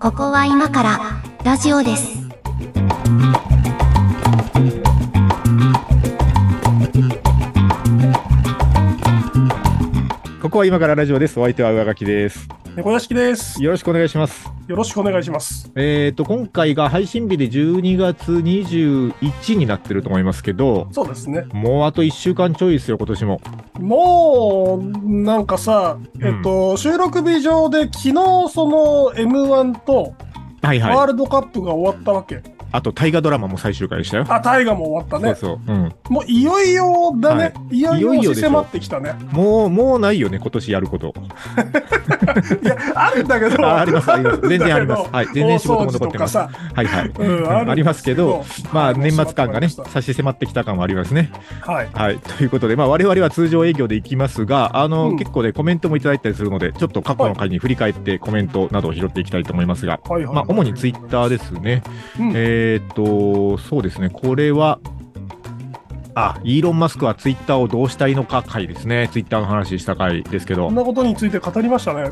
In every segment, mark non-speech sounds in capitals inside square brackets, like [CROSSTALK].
ここは今からラジオです。ここは今からラジオです。お相手は上書きです。猫屋敷です。よろしくお願いします。よろしくお願いします。えっ、と、今回が配信日で12月21になってると思いますけど、そうですね。もうあと1週間ちょいですよ、今年も。もう、なんかさ、えっと、収録日上で昨日その M1 とはいはい。ワールドカップが終わったわけ。あと、大河ドラマも最終回でしたよ。あ、大河も終わったね。そうそう。うん。もういよいよだね。、はいよいいよいよ押し迫ってきたね。もう、もうないよね、今年やること。[LAUGHS] いや、あるんだけど。ああります、あります。[LAUGHS] 全然あります。はい。全然仕事も残ってます。さ、はいはい。うん、あありますけど、まあ、年末感がね、は差し迫ってきた感はありますね。い。はい。ということで、まあ、我々は通常営業で行きますが、あの、うん結構ね、コメントもいただいたりするので、ちょっと過去の回に振り返ってコメントなどを拾っていきたいと思いますが、はいはい。まあ、主にツイッターですね。うんえーっと、そうですね、これは、あ、イーロン・マスクはツイッターをどうしたいのか回ですね。ツイッターの話した回ですけどこん、なことについて語りましたね。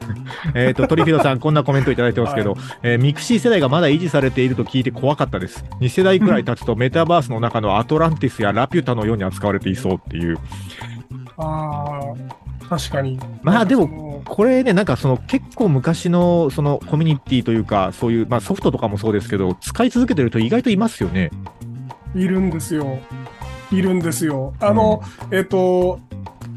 [LAUGHS] えーっと、トリフィドさん、こんなコメントいただいてますけど、えーミクシー世代がまだ維持されていると聞いて怖かったです。2世代くらい経つとメタバースの中のアトランティスやラピュタのように扱われていそうっていう。ああ、確かに。まあでもこれね、なんかその結構昔のそのコミュニティというか、そういう、まあソフトとかもそうですけど、使い続けてると意外といますよね。いるんですよ。いるんですよ。あの、えっ、と、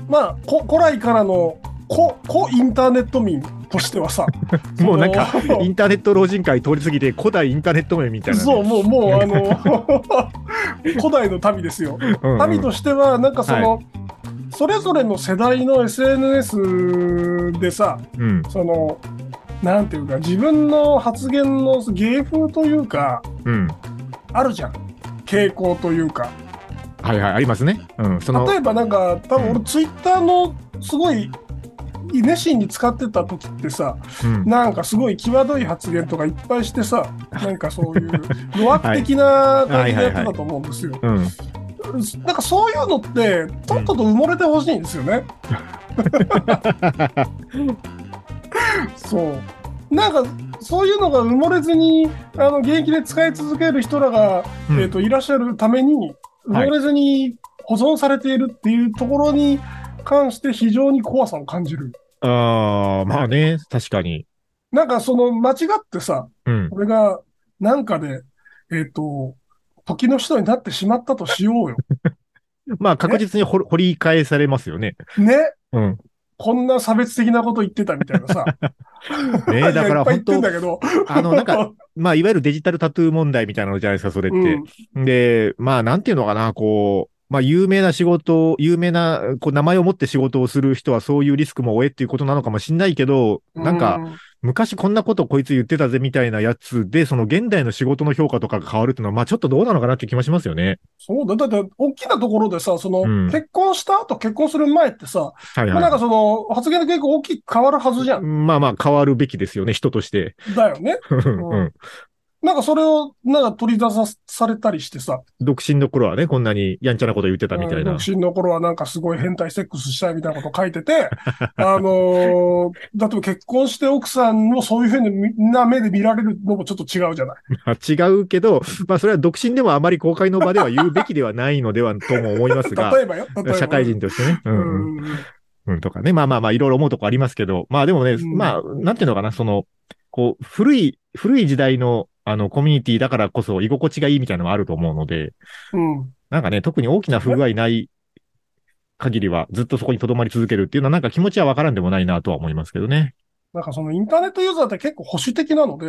まあ、こ古来からの古古インターネット民としてはさ、[LAUGHS] もうなんかインターネット老人会通り過ぎて古代インターネット名みたいなね、そう、もう、もう、あの、[LAUGHS] 古代の民ですよ。うんうん民としては、なんかその、それぞれの世代の SNS でさ、うん。その、なんていうか、自分の発言の芸風というか、うん。あるじゃん。傾向というか。はいはい、ありますね。うん。その、例えばなんか多分うん俺ツイッターのすごい熱心に使ってた時ってさうん。なんかすごい際どい発言とかいっぱいしてさなんかそういう [LAUGHS] 弱悪的な感じでやってたと思うんですよ。うん。なんかそういうのってとっとと埋もれてほしいんですよね。そうなんかそういうのが埋もれずにあの現役で使い続ける人らが、うんえー、といらっしゃるために埋もれずに保存されているっていうところに関して非常に怖さを感じる。ああ、まあね、確かに。なんかその間違ってさ、うん。俺がなんかで、えっ、と、時の人になってしまったとしようよ。[LAUGHS] まあ確実に掘掘り返されますよね。ねうん。こんな差別的なこと言ってたみたいなさ。[LAUGHS] ねだから本当。あの、なんか、[LAUGHS] まあいわゆるデジタルタトゥー問題みたいなのじゃないですか、それって。うんで、まあ、なんていうのかな、こう、まあ、有名な仕事を、有名な、こう、名前を持って仕事をする人はそういうリスクも負えっていうことなのかもしんないけど、なんか、う昔こんなことこいつ言ってたぜみたいなやつで、その現代の仕事の評価とかが変わるっていうのは、まあ、ちょっとどうなのかなって気もしますよね。そうだ。だって、大きなところでさ、その、うん結婚した後、結婚する前ってさ、はいまあ、なんかはその、発言の結構大きく変わるはずじゃい。ん。まあまあ、変わるべきですよね、人として。だよね。[LAUGHS] うん。なんかそれを、なんか取り出さされたりしてさ、独身の頃はね、こんなにやんちゃなこと言ってたみたいな。うん独身の頃はなんかすごい変態セックスしたいみたいなこと書いてて、[LAUGHS] あのー、だって結婚して奥さんをそういうふうな目で見られるのもちょっと違うじゃない。[LAUGHS] まあ違うけど、まあ、それは独身でもあまり公開の場では言うべきではないのではとも思いますが、[LAUGHS] 例えばよ。ば社会人としてね。ううんうんん。うん、とかね。まあまあまあ、いろいろ思うとこありますけど、まあでもね、うんまあ、なんていうのかな、その、こう、古い、古い時代の、あの、コミュニティだからこそ居心地がいいみたいなのもあると思うので、うん。なんかね、特に大きな不具合ない限りは、ずっとそこに留まり続けるっていうのは、なんか気持ちはわからんでもないなとは思いますけどね。なんかそのインターネットユーザーって結構保守的なので、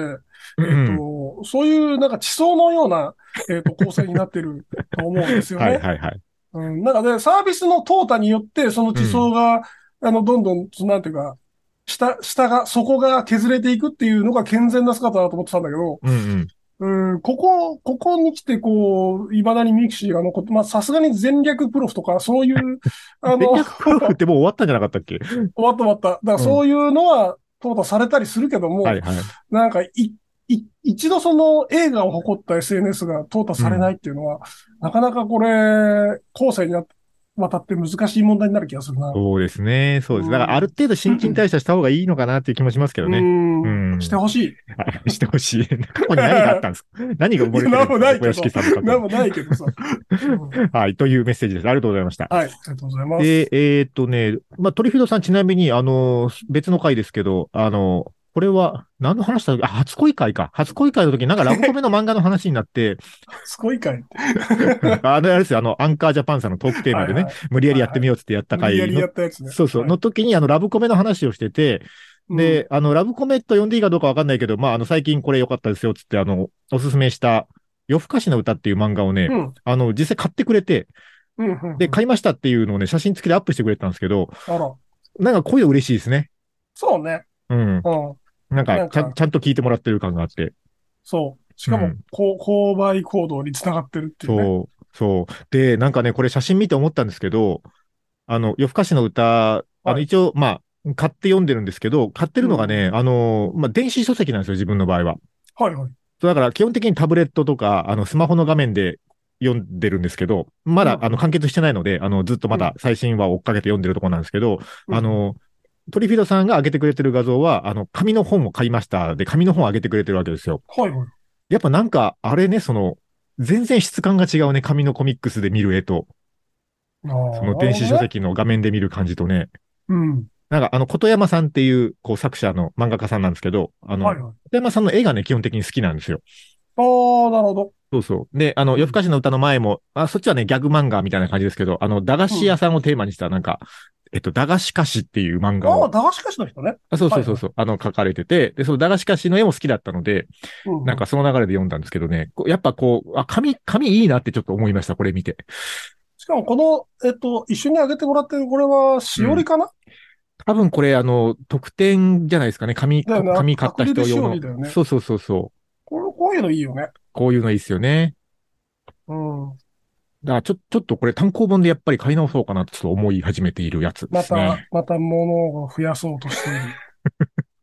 うえっん。と、そういうなんか地層のような、えっと、[LAUGHS] 構成になってると思うんですよね。はいはいはい。うん、なんかね、サービスの淘汰によって、その地層が、あの、どんどん、なんていうか、下、下が、底が削れていくっていうのが健全な姿だと思ってたんだけど、うんうん。うん、ここ、ここに来て、こう、未だにミクシーが残って、まあ、さすがに前略プロフとか、そういう、[LAUGHS] あの、前略プロフってもう終わったんじゃなかったっけ？わった終わった。だからそういうのは、淘汰されたりするけども、はいはい。なんか、い、い、一度その映画を誇った SNS が淘汰されないっていうのは、なかなかこれ、後世になって、渡って難しい問題になる気がするな。そうですね。そうです。だから、ある程度新陳代謝した方がいいのかなっていう気もしますけどうね。んうんしてほしい。[LAUGHS] してほしい。過去に何があったんですか？[LAUGHS] 何が生まれてるんですか？小屋敷けどさんの方なんもないけどさ。う [LAUGHS] んはい。というメッセージです。ありがとうございました。はい、ありがとうございます。で、えーっとね、まあ、トリフィードさんちなみに、あの、別の回ですけど、あの、これは、何の話だあ、初恋会か。初恋会の時になんかラブコメの漫画の話になって、すごいかい。[LAUGHS] あの、あれですよ、あの、アンカージャパンさんのトークテーマでね、はいはい無理やりやってみようっつってやった回無理やりやの、ったやつね。そうそう、はいの時にあの、ラブコメの話をしてて、で、あの、ラブコメと呼んでいいかどうかわかんないけど、まあ、あの、最近これ良かったですよ、つって、あの、おすすめした、夜更かしの歌っていう漫画をね、うん、あの、実際買ってくれて、うん、うんうん。で、買いましたっていうのをね、写真付きでアップしてくれたんですけど、なんかこういうの嬉しいですね。そうね。うん。うん。なんかちゃん、ちゃんと聞いてもらってる感があって。そう。しかもうん、購買行動につながってるっていうね。そう、そう。で、なんかね、これ写真見て思ったんですけど、あの、夜更かしの歌、あの、はい一応、まあ、買って読んでるんですけど、買ってるのがね、あの、まあ、電子書籍なんですよ、自分の場合は。はいはい。そうだから、基本的にタブレットとか、あの、スマホの画面で読んでるんですけど、まだ、うんあの、完結してないので、あの、ずっとまだ最新話を追っかけて読んでるところなんですけど、あの、トリフィードさんが上げてくれてる画像は、あの、紙の本を買いました。で、紙の本を上げてくれてるわけですよ。はいはい。やっぱなんか、あれね、その、全然質感が違うね、紙のコミックスで見る絵と、その電子書。籍の画面で見る感じとね、うん。なんかあの、琴山さんっていう、こう、作者の漫画家さんなんですけど、あの、はいはい。琴山さんの絵がね、基本的に好きなんですよ。ああ、なるほど。そうそう。で、あの、夜更かしの歌の前も、あ、そっちはね、ギャグ漫画みたいな感じですけど、あの、駄菓子屋さんをテーマにした、なんか、えっと、駄菓子菓子っていう漫画ああ、を、駄菓子菓子の人ね。あそうそうそうそう、あの、書かれてて、で、その駄菓子菓子の絵も好きだったので、うん。なんかその流れで読んだんですけどね、やっぱこう、あ、紙、紙いいなってちょっと思いました、これ見て。しかもこの、えっと、一緒にあげてもらってる、これは、しおりかな、多分これ、あの、特典じゃないですかね。紙、ね紙買った人用おりだよね。のそうそうそうそう。これ、こういうのいいよね。こういうのいいっすよね。うん。だからちょ、ちょっとこれ単行本でやっぱり買い直そうかなとちょっと思い始めているやつでますたね。、また物を増やそうとしている。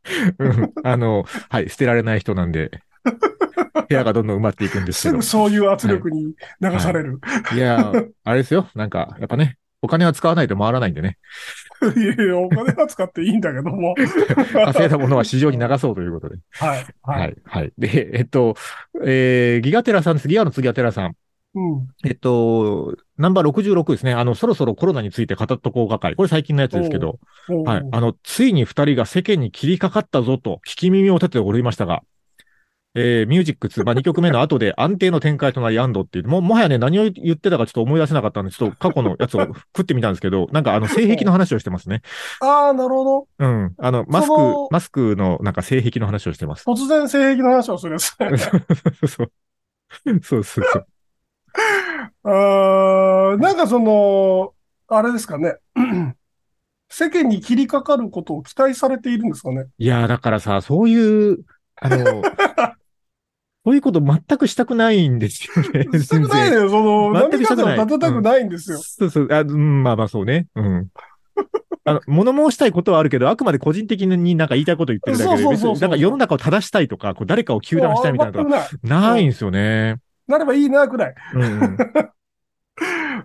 [LAUGHS] うんあの、はい、捨てられない人なんで、[LAUGHS] 部屋がどんどん埋まっていくんですけどすぐ。そういう圧力に流される。いや、あれですよ。なんか、やっぱね、お金は使わないと回らないんでね。[LAUGHS] いやいや、お金は使っていいんだけども。稼いだものは市場に流そうということで。はい。は。はいい、はい。で、えっと、えー、ギガテラさんです。ギガの次はテラさん。うん。えっと、ナンバー66ですね。あの、そろそろコロナについて語っとこうか会。これ最近のやつですけど、はい。あの、ついに二人が世間に切りかかったぞと、聞き耳を立てておりましたが、えー、ミュージック2、まあ、2曲目の後で安定の展開となり、アンドっていう、も、もはやね、何を言ってたかちょっと思い出せなかったんで、ちょっと過去のやつを食ってみたんですけど、なんかあの、性癖の話をしてますね。ああ、なるほど。うん。あの、マスクマスクのなんか性癖の話をしてます。突然性癖の話をするやつ。[LAUGHS] そう。そうそうそう。[LAUGHS] あーなんかその、あれですかね。[CLEARS THROAT] 世間に切りかかることを期待されているんですかね。いやー、だからさ、そういう、あの、[LAUGHS] そういうこと全くしたくないんですよね。[LAUGHS] したくないのよ。その、全波くしたくない立てたくないんですよ。そうそう、あうん、まあまあそうね。うん。あの、物申したいことはあるけど、あくまで個人的になんか言いたいこと言ってるだけで、そうなんか世の中を正したいとか、こう誰かを糾弾したいみたいなとか、全くない。ないんですよね。なればいいな、くらい。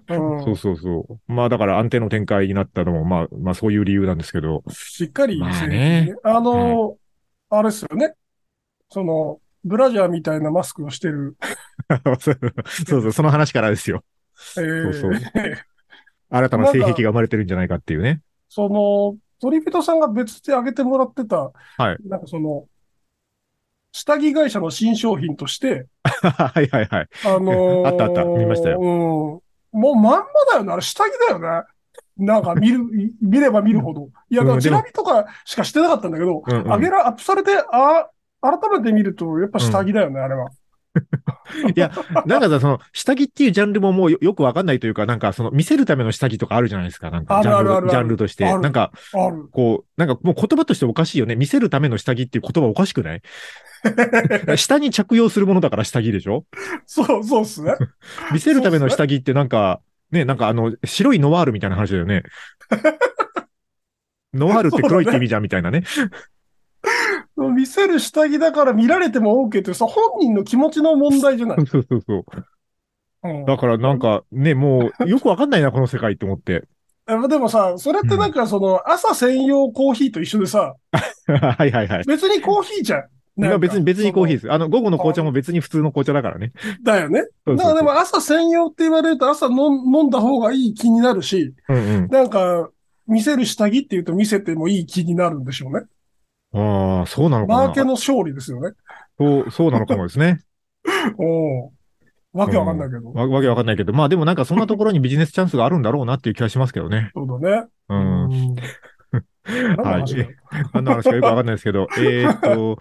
そうそうそう。まあだから安定の展開になったのも、まあ、まあそういう理由なんですけど。しっかり、まあねあの、あれですよね。その、ブラジャーみたいなマスクをしてる。[LAUGHS] そうそう、その話からですよ。えーそうそう [LAUGHS] 新たな性癖が生まれてるんじゃないかっていうね。その、トリフィトさんが別で挙げてもらってた、はいなんかその、下着会社の新商品として、[LAUGHS] はいはいはい。あのーあったあった見ましたようん。もうまんまだよね。あれ下着だよね。なんか見る、[LAUGHS] 見れば見るほど。いや、だからチラ見とかしかしてなかったんだけど、うんうん上げら、アップされて、あ、改めて見ると、やっぱ下着だよね、あれは。[LAUGHS] [LAUGHS] いや、なんかさ、その、下着っていうジャンルももうよよくわかんないというか、なんかその、見せるための下着とかあるじゃないですか。なんか、ジャンル、あるあるあるジャンルとして。なんか。こう、なんかもう言葉としておかしいよね。見せるための下着っていう言葉おかしくない？[LAUGHS] 下に着用するものだから下着でしょ？そう、そうっすね。[LAUGHS] 見せるための下着ってなんか、ね、なんかあの、白いノワールみたいな話だよね。ノワールって黒いって意味じゃんみたいなね。見せる下着だから見られても OK ってさ、本人の気持ちの問題じゃない？[LAUGHS] そうそうそう。うんだからなんかね、もうよくわかんないな、この世界って思って。えでもさ、それってなんかその朝専用コーヒーと一緒でさ、[LAUGHS] はいはいはい。別にコーヒーじゃん。なんか別に、別にコーヒーでそす。あの、午後の紅茶も別に普通の紅茶だからね。のだよね。だからでも朝専用って言われると朝飲ん飲んだ方がいい気になるし、うんうん。なんか、見せる下着って言うと見せてもいい気になるんでしょうね。ああ、そうなのかな。マーケの勝利ですよね。そう、そうなのかもですね。[LAUGHS] おうわけわかんないけど。わわけわかんないけど、まあでもなんかそんなところにビジネスチャンスがあるんだろうなっていう気がしますけどね。そうだね。うん。うん [LAUGHS] 何の話だよあの話がよくわかんないですけど、[LAUGHS] えーっと、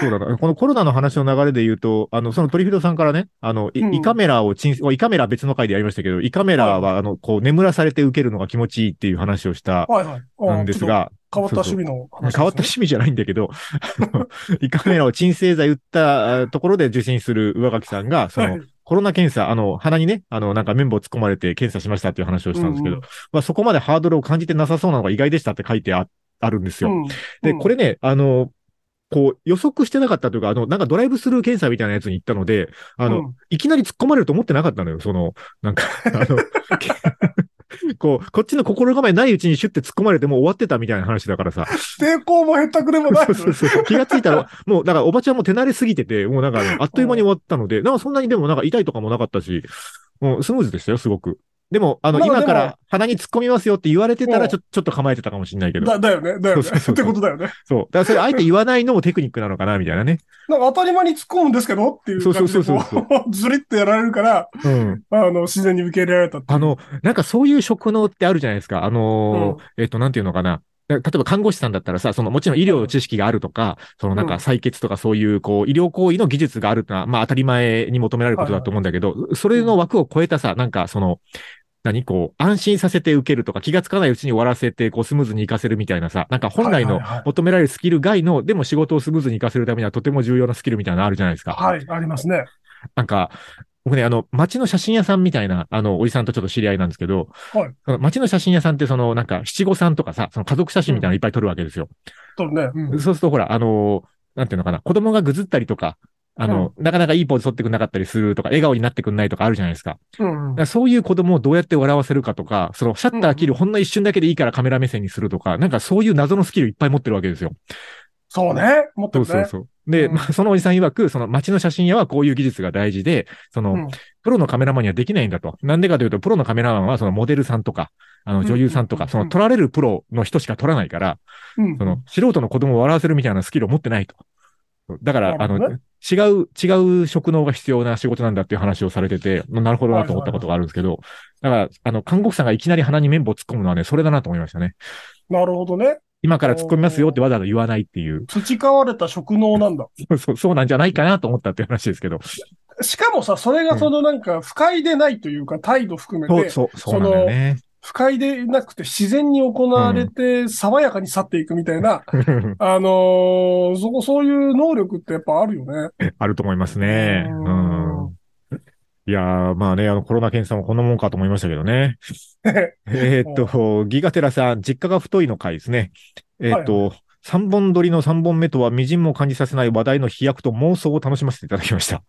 そうだな。このコロナの話の流れで言うと、あの、そのトリフィドさんからね、あの、いうん胃カメラを鎮、胃カメラは別の回でやりましたけど、胃カメラは、あの、こう、眠らされて受けるのが気持ちいいっていう話をしたはいはい。んですが、変わった趣味の話ね、変わった趣味じゃないんだけど、[LAUGHS] あの胃カメラを鎮静剤打ったあところで受診する上垣さんが、その、はい。コロナ検査、あの、鼻にね、あの、なんか綿棒突っ込まれて検査しましたっていう話をしたんですけど、うんまあそこまでハードルを感じてなさそうなのが意外でしたって書いてああるんですよ。うん。で、うん。これね、あの、こう予測してなかったというか、あの、なんかドライブスルー検査みたいなやつに行ったので、あの、うん。いきなり突っ込まれると思ってなかったのよ、その、なんか、あの、[LAUGHS] [LAUGHS] こう、こっちの心構えないうちにシュッて突っ込まれてもう終わってたみたいな話だからさ。抵抗もへったくれもないそうそうそう。気がついたら、もう、だからおばちゃんも手慣れすぎてて、もうなんかね、あっという間に終わったので、なんかそんなにでもなんか痛いとかもなかったし、もうスムーズでしたよ、すごく。でも、あの、まあ今かでら鼻に突っ込みますよって言われてたうんら、ちょ、ちょっと構えてたかもしれないけど。だだよね、だよね。そうそうそうってことだよね。そう。だからそれ、あえて言わないのもテクニックなのかな、みたいなね。なんか当たり前に突っ込むんですけどっていう感じでそうそうそうこう、[LAUGHS] ずりっとやられるから、うん。あの、自然に受け入れられたあの、なんかそういう職能ってあるじゃないですか。あのーえっと、なんていうのかな。例えば看護師さんだったらさ、そのもちろん医療知識があるとか、そのなんかうん採血とかそういうこう医療行為の技術があるのは、まあ当たり前に求められることだと思うんだけど、それの枠を超えたさ、なんかその、何こう、安心させて受けるとか、気がつかないうちに終わらせて、こう、スムーズに活かせるみたいなさ、なんか本来の求められるスキル外の、でも仕事をスムーズに活かせるためにはとても重要なスキルみたいなのあるじゃないですか。はい、ありますね。なんか、僕ね、あの、街の写真屋さんみたいな、あの、おじさんとちょっと知り合いなんですけど、はいその街の写真屋さんって、その、なんか、七五三とかさ、その家族写真みたいなのいっぱい撮るわけですよ。そうね。うんそうすると、ほら、あの、なんていうのかな、子供がぐずったりとか、あの、なかなかいいポーズ撮ってくんなかったりするとか、笑顔になってくんないとかあるじゃないですか。うんだからそういう子供をどうやって笑わせるかとか、そのシャッター切るほんの一瞬だけでいいからカメラ目線にするとか、なんかそういう謎のスキルいっぱい持ってるわけですよ。そうね。持ってるね。そうそうそう。で、うんまあ、そのおじさん曰く、その街の写真屋はこういう技術が大事で、その、うんプロのカメラマンにはできないんだと。なんでかというと、プロのカメラマンはそのモデルさんとか、あの女優さんとか、うんその撮られるプロの人しか撮らないから、うんその素人の子供を笑わせるみたいなスキルを持ってないと。だから、あの、違う、違う職能が必要な仕事なんだっていう話をされてて、なるほどなと思ったことがあるんですけど、だから、あの、看護婦さんがいきなり鼻に綿棒突っ込むのはね、それだなと思いましたね。なるほどね。今から突っ込みますよってわざわざ言わないっていう、培われた職能なんだ。[LAUGHS] そうそうなんじゃないかなと思ったっていう話ですけど。しかもさ、それがそのなんか、不快でないというか、態度含めそう、て、そう、そうなんだよね。不快でなくて自然に行われて、爽やかに去っていくみたいな、[LAUGHS] あのーそこ、そういう能力ってやっぱあるよね。[LAUGHS] あると思いますね。ううんん。いやー、まあね、あの、コロナ検査もこんなもんかと思いましたけどね。[LAUGHS] えーっと、ギガテラさん、実家が太いの回ですね。えーっと、三本撮りの三本目とは、微塵も感じさせない話題の飛躍と妄想を楽しませていただきました。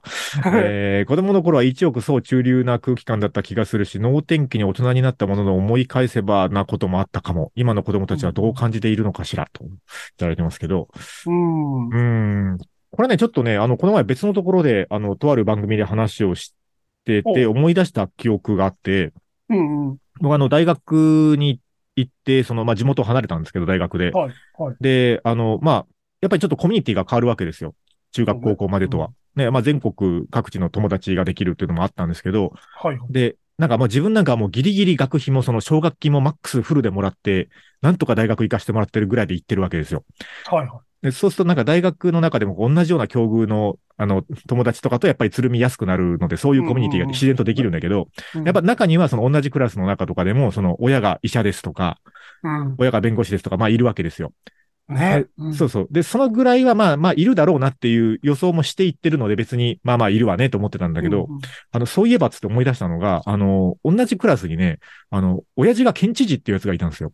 えー子供の頃は一億総中流な空気感だった気がするし、能天気に大人になったものの思い返せばなこともあったかも。今の子供たちはどう感じているのかしら、といただいてますけど。うん。うーん。これね、ちょっとね、あの、この前別のところで、あの、とある番組で話をしてて、お思い出した記憶があって、うんうん。僕あの、大学に行って、その、まあ、地元を離れたんですけど、大学で。はい。はい。で、あの、まあ、やっぱりちょっとコミュニティが変わるわけですよ。中学、高校までとは。ね、まあ、全国各地の友達ができるっていうのもあったんですけど、はい。で、なんかまあ自分なんかはもうギリギリ学費もその奨学金もマックスフルでもらって、なんとか大学行かしてもらってるぐらいで行ってるわけですよ。はい。はでそうするとなんか大学の中でも同じような境遇の、あの、友達とかとやっぱりつるみやすくなるので、そういうコミュニティが自然とできるんだけど、い。やっぱ中にはその同じクラスの中とかでも、その親が医者ですとか、うん。親が弁護士ですとか、まあいるわけですよ。ね。うんそうそう。で、そのぐらいはまあまあいるだろうなっていう予想もしていってるので別にまあまあいるわねと思ってたんだけど、うんあの、そういえばっつって思い出したのが、あの、同じクラスにね、あの、親父が県知事っていうやつがいたんですよ。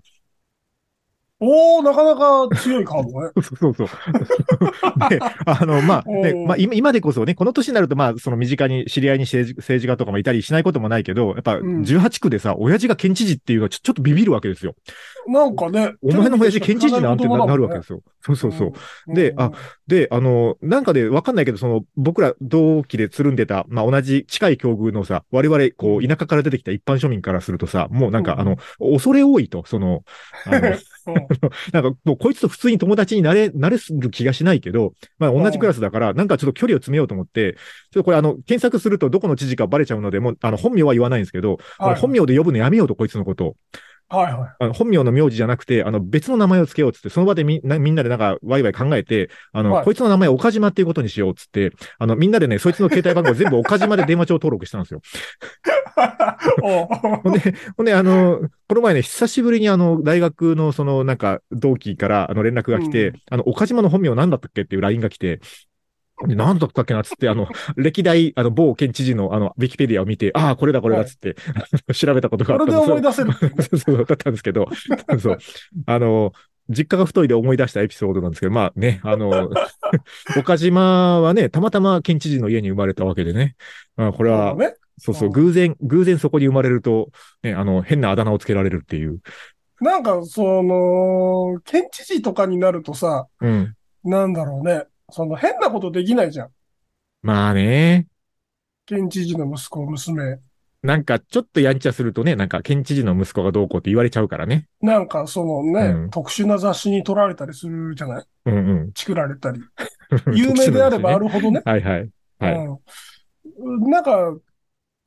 おー、なかなか強いカードね。[LAUGHS] そうそうそう。[LAUGHS] で、あの、まあ、[LAUGHS] ねまあ、今今でこそね、この年になると、まあ、その身近に知り合いに政治政治家とかもいたりしないこともないけど、やっぱ、ん18区でさ、親父が県知事っていうのはちょちょっとビビるわけですよ。なんかね。お前の親父県知事なんてななるわけですよ。よ。そうそうそう。うんであ、で、あの、なんかでわかんないけど、その、僕ら同期でつるんでた、まあ、同じ近い境遇のさ、我々、こう、田舎から出てきた一般庶民からするとさ、もうなんか、うんあの、恐れ多いと、その、あの、うん [LAUGHS] なんか、もうこいつと普通に友達になれ、なれる気がしないけど、まあ同じクラスだから、なんかちょっと距離を詰めようと思って、ちょっとこれあの、検索するとどこの知事かバレちゃうので、もう、あの、本名は言わないんですけど、はい本名で呼ぶのやめようと、こいつのことを。はいはい。あの本名の名字じゃなくて、あの、別の名前を付けようっつって、その場でみんなみんなでなんか、ワイワイ考えて、あの、はいこいつの名前岡島っていうことにしようっつって、あの、みんなでね、そいつの携帯番号全部岡島で電話帳登録したんですよ。[LAUGHS] おほんで、ほんで、あの、この前ね、久しぶりにあの、大学のその、なんか、同期から、あの、連絡が来て、うん。あの、岡島の本名何だったっけ？っていう LINE が来て、で何だったっけな？っつって、あの、歴代、あの、某県知事の、あの、ウィキペディアを見て、ああ、これだ、これだっつって、調べたことがあこれったんで思い出せる。[LAUGHS] そうそう、だったんですけど、[LAUGHS] そう。あの、実家が太いで思い出したエピソードなんですけど、まあね、あの、[LAUGHS] 岡島はね、たまたま県知事の家に生まれたわけでね、まあ、これは、ね。そうそう、うん偶然、偶然そこに生まれると、ね、あの、変なあだ名をつけられるっていう。なんか、その、県知事とかになるとさ、うん。なんだろうね。その変なことできないじゃん。まあね、県知事の息子、娘。なんかちょっとやんちゃするとね、なんか県知事の息子がどうこうって言われちゃうからね。なんか、そのね、うん特殊な雑誌に撮られたりするじゃない？うんうん。作られたり。[LAUGHS] 有名であればあるほどね。はいはい。はい。うん。なんか、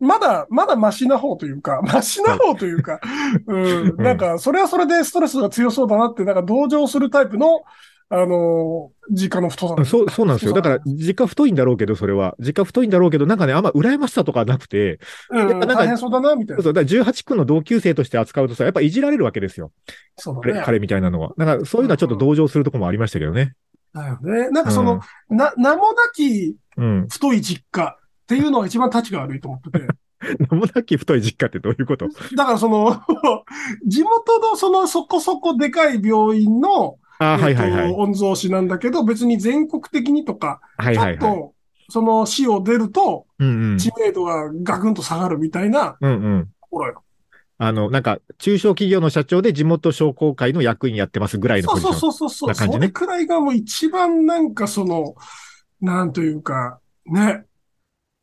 まだ、まだマシな方というか、[LAUGHS] マシな方というか、うん。なんか、それはそれでストレスが強そうだなって、なんか同情するタイプの、あの、実家の太さ。そう、そうなんですよ。だから、実家太いんだろうけど、それは。実家太いんだろうけど、なんかね、あんま羨ましさとかなくて、うん、なんか大変そうだな、みたいな。そうだから18区の同級生として扱うとさ、やっぱいじられるわけですよ。彼そうだね。彼みたいなのは。だから、そういうのはちょっと同情するところもありましたけどね。だよね。なんかその、な、名もなきうん。太い実家っていうのが一番立ちが悪いと思ってて。[LAUGHS] 名もなき太い実家ってどういうこと？だからその、[LAUGHS] 地元のそのそこそこでかい病院の、あーはいえっとはいはい。御曹司なんだけど、別に全国的にとか、ちょっはいはいはい。と、その市を出ると、うんうん。知名度がガクンと下がるみたいなうんうん。あの、なんか、中小企業の社長で地元商工会の役員やってますぐらいのそうポジション。そうそうそう。な感じねそれくらいがもう一番なんかその、なんというか、ね、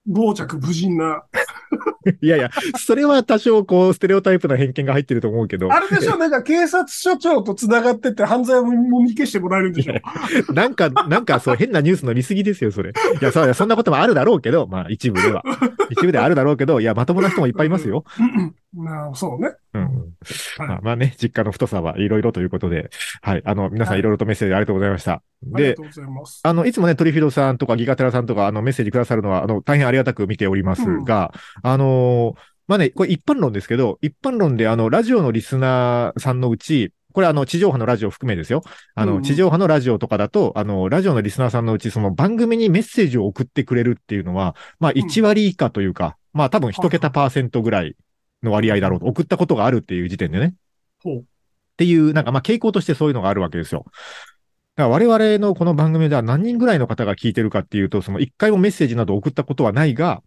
傍着無人な。[LAUGHS] いやいや、それは多少こう、ステレオタイプな偏見が入ってると思うけど、あれでしょなんか警察署長と繋がってて犯罪をもみ消してもらえるんでしょ [LAUGHS] なんか、なんかそう変なニュースの見すぎですよ、それ。いや、そうそんなこともあるだろうけど、まあ一部では。一部ではあるだろうけど、いや、まともな人もいっぱいいますよ。なあそうね。うんまあまあね、実家の太さはいろいろということで、はい。あの、皆さんはいいろいろとメッセージありがとうございました。ありがでと、うございます。あの、いつもね、トリフィドさんとかギガテラさんとか、あの、メッセージくださるのは、あの、大変ありがたく見ておりますが、あのーまあね、これ一般論ですけど、一般論で、あの、ラジオのリスナーさんのうち、これあの、地上波のラジオ含めですよ。あの、地上波のラジオとかだと、あの、ラジオのリスナーさんのうち、その番組にメッセージを送ってくれるっていうのは、まあ、1割以下というか、まあ、多分一桁パーセントぐらいの割合だろうと、送ったことがあるっていう時点でね。ほうっていう、なんかまあ傾向としてそういうのがあるわけですよ。だから我々のこの番組では何人ぐらいの方が聞いてるかっていうと、その一回もメッセージなど送ったことはないが、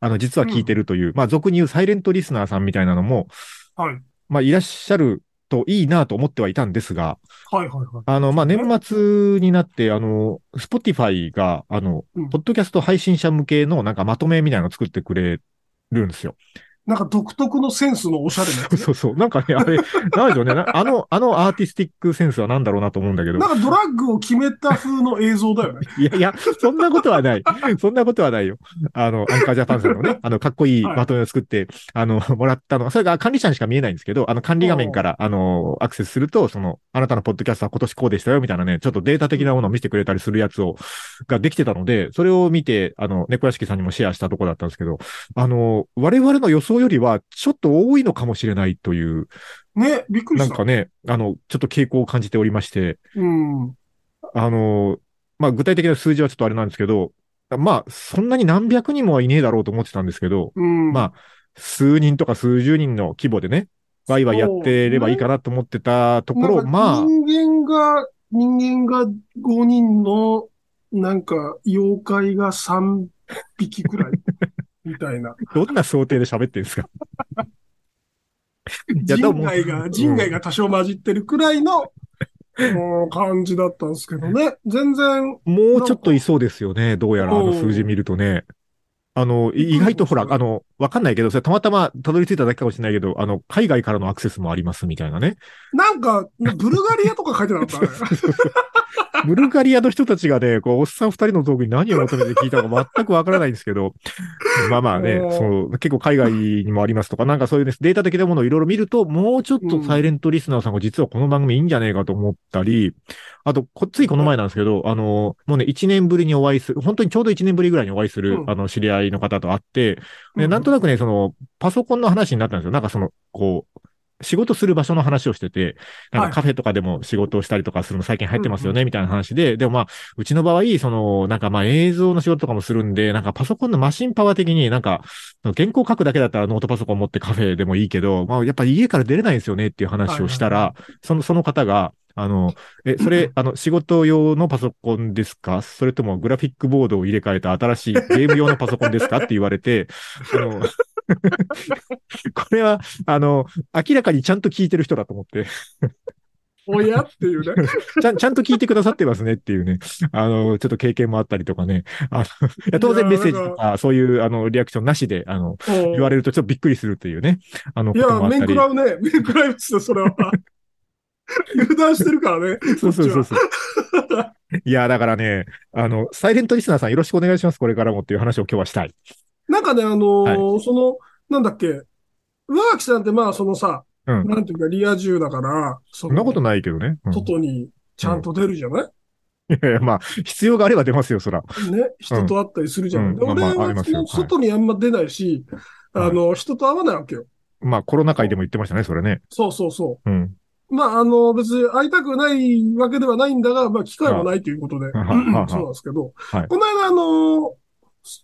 あの、実は聞いてるという、まあ俗に言うサイレントリスナーさんみたいなのも、はい。まあいらっしゃるといいなと思ってはいたんですが、はいはいはい。あの、まあ年末になって、あの、Spotify が、あの、うんポッドキャスト配信者向けのなんかまとめみたいなのを作ってくれるんですよ。なんか独特のセンスのおしゃれなやつね [LAUGHS] そうそう。なんかね、あれ、なんでしょうね。なあの、あのアーティスティックセンスは何だろうなと思うんだけど。なんかドラッグを決めた風の映像だよね。[LAUGHS] いやいや、そんなことはない。そんなことはないよ。あの、アンカージャパンさんのね、[LAUGHS] あの、かっこいいまとめを作って、あの、もらったの。それが管理者にしか見えないんですけど、あの、管理画面から、あの、アクセスすると、その、あなたのポッドキャストは今年こうでしたよ、みたいなね、ちょっとデータ的なものを見せてくれたりするやつを、ができてたので、それを見て、あの、猫屋敷さんにもシェアしたところだったんですけど、あの、我々の予想よりは、ちょっと多いのかもしれないという、ね、びっくりした。なんかね、あの、ちょっと傾向を感じておりまして、うん。あの、まあ、具体的な数字はちょっとあれなんですけど、まあ、そんなに何百人もはいねえだろうと思ってたんですけど、うん。まあ、数人とか数十人の規模でね、ワイワイやってればいいかなと思ってたところ、まあ、人間が、人間が5人の、なんか、妖怪が3匹くらい、[LAUGHS] みたいな。どんな想定で喋ってるんですか？[LAUGHS] 人外が、人外が多少混じってるくらいの、うん感じだったんですけどね。全然、もうちょっといそうですよね。どうやらあの数字見るとね。あの、い意外とほら、あの、わかんないけど、それたまたまたどり着いただけかもしれないけど、あの、海外からのアクセスもありますみたいなね。なんか、ブルガリアとか書いてなかった？ね。[LAUGHS] ブルガリアの人たちがね、こう、おっさん二人のトークに何を求めて聞いたのか全くわからないんですけど、[LAUGHS] まあまあねう、んそう、結構海外にもありますとか、なんかそういうね、データ的なものをいろいろ見ると、もうちょっとサイレントリスナーさんが実はこの番組いいんじゃねえかと思ったり、あと、こついこの前なんですけど、あの、もうね、一年ぶりにお会いする、本当にちょうど一年ぶりぐらいにお会いする、うん。あの、知り合いの方と会って、で、うん。なんとなくね、その、パソコンの話になったんですよ。なんかその、こう、仕事する場所の話をしてて、なんはい。かカフェとかでも仕事をしたりとかするの最近入ってますよね、みたいな話で、でもまあ、うちの場合、その、なんかまあ映像の仕事とかもするんで、なんかパソコンのマシンパワー的になんか、原稿書くだけだったらノートパソコン持ってカフェでもいいけど、まあやっぱ家から出れないんですよねっていう話をしたら、その、その方が、あの、え、それ、[CLEARS THROAT] あの、仕事用のパソコンですか？それともグラフィックボードを入れ替えた新しいゲーム用のパソコンですか？って言われて、あの、[LAUGHS] これは、あの、明らかにちゃんと聞いてる人だと思って、おや？っていうね。[LAUGHS] ちゃん、ちゃんと聞いてくださってますねっていうね、あの、ちょっと経験もあったりとかね、あの、いや当然メッセージとか、そういう、あの、リアクションなしで、あの、言われるとちょっとびっくりするっていうね、あの、いや、面。食らうね。面食らいますよ、それは。油断してるからね。そうそうそうそう。いや、だからね、あの、サイレントリスナーさんよろしくお願いします、これからもっていう話を今日はしたい。なんかね、あのーその、なんだっけ、上垣さんってまあ、そのさ、うん。なんていうか、リア充だから、そそんなことの、ないけどね。うん。外にちゃんと出るじゃない、いやいや、まあ、必要があれば出ますよ、そら。ね、人と会ったりするじゃない、うん。で俺は外にあんま出ないし、はい。あの、人と会わないわけよ。まあ、コロナ禍でも言ってましたね、それね。そうそうそう。ん。う。まあ、あの、別に会いたくないわけではないんだが、まあ、機会もないということで、そうなんですけど、はい。この間、あの、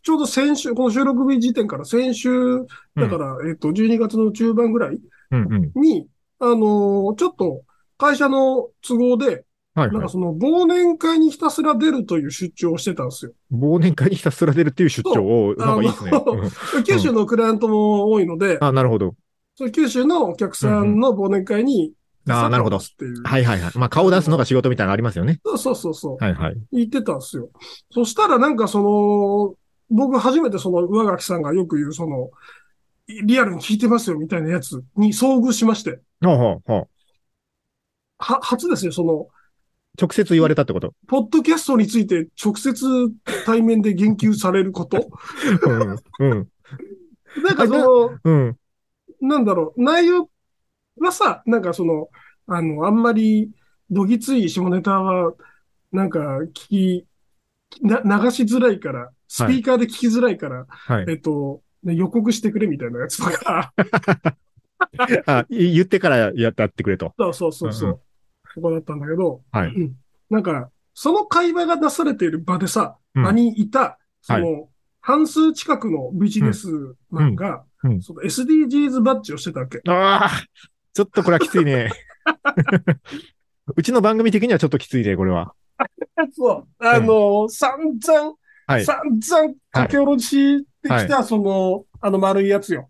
ちょうど先週、この収録日時点から先週、だから、えっと、12月の中盤ぐらいうんうん。に、あの、ちょっと会社の都合で、はいはいなんか。その忘年会にひたすら出るという出張をしてたんですよ。忘年会にひたすら出るっていう出張を、なんかいいですね。[LAUGHS] 九州のクライアントも多いので、あ、なるほど。その九州のお客さんの忘年会に、あーなるほどっていう。はいはいはい。まあ、顔出すのが仕事みたいなのありますよね。そうそうそうそう。はいはい。言ってたんですよ。そしたらなんかその、僕初めてその上垣さんがよく言うその、リアルに聞いてますよみたいなやつに遭遇しまして、ほうほうほう。は、初ですよ、その、直接言われたってこと？ポッドキャストについて直接対面で言及されること。うん。うん。[LAUGHS] なんかその、うん。なんだろう、内容はさ、なんかその、あの、あんまり、どぎつい下ネタは、なんか、聞き、な流しづらいから、スピーカーで聞きづらいから、はい。えっと、ね予告してくれみたいなやつとか、[LAUGHS] あ、い言ってからやってってくれと。そうそうそうそう、うんそこだったんだけど、はいうんなんか、その会話が出されている場でさ、うん場にいた、その、半数近くのビジネスマンが、その SDGs バッジをしてたわけ。ああ、ちょっとこれはきついね。[LAUGHS] うちの番組的にはちょっときついね、これは。[LAUGHS] そう。あの、散々、はい。散々書き下ろしてきた、はその、あの丸いやつよ。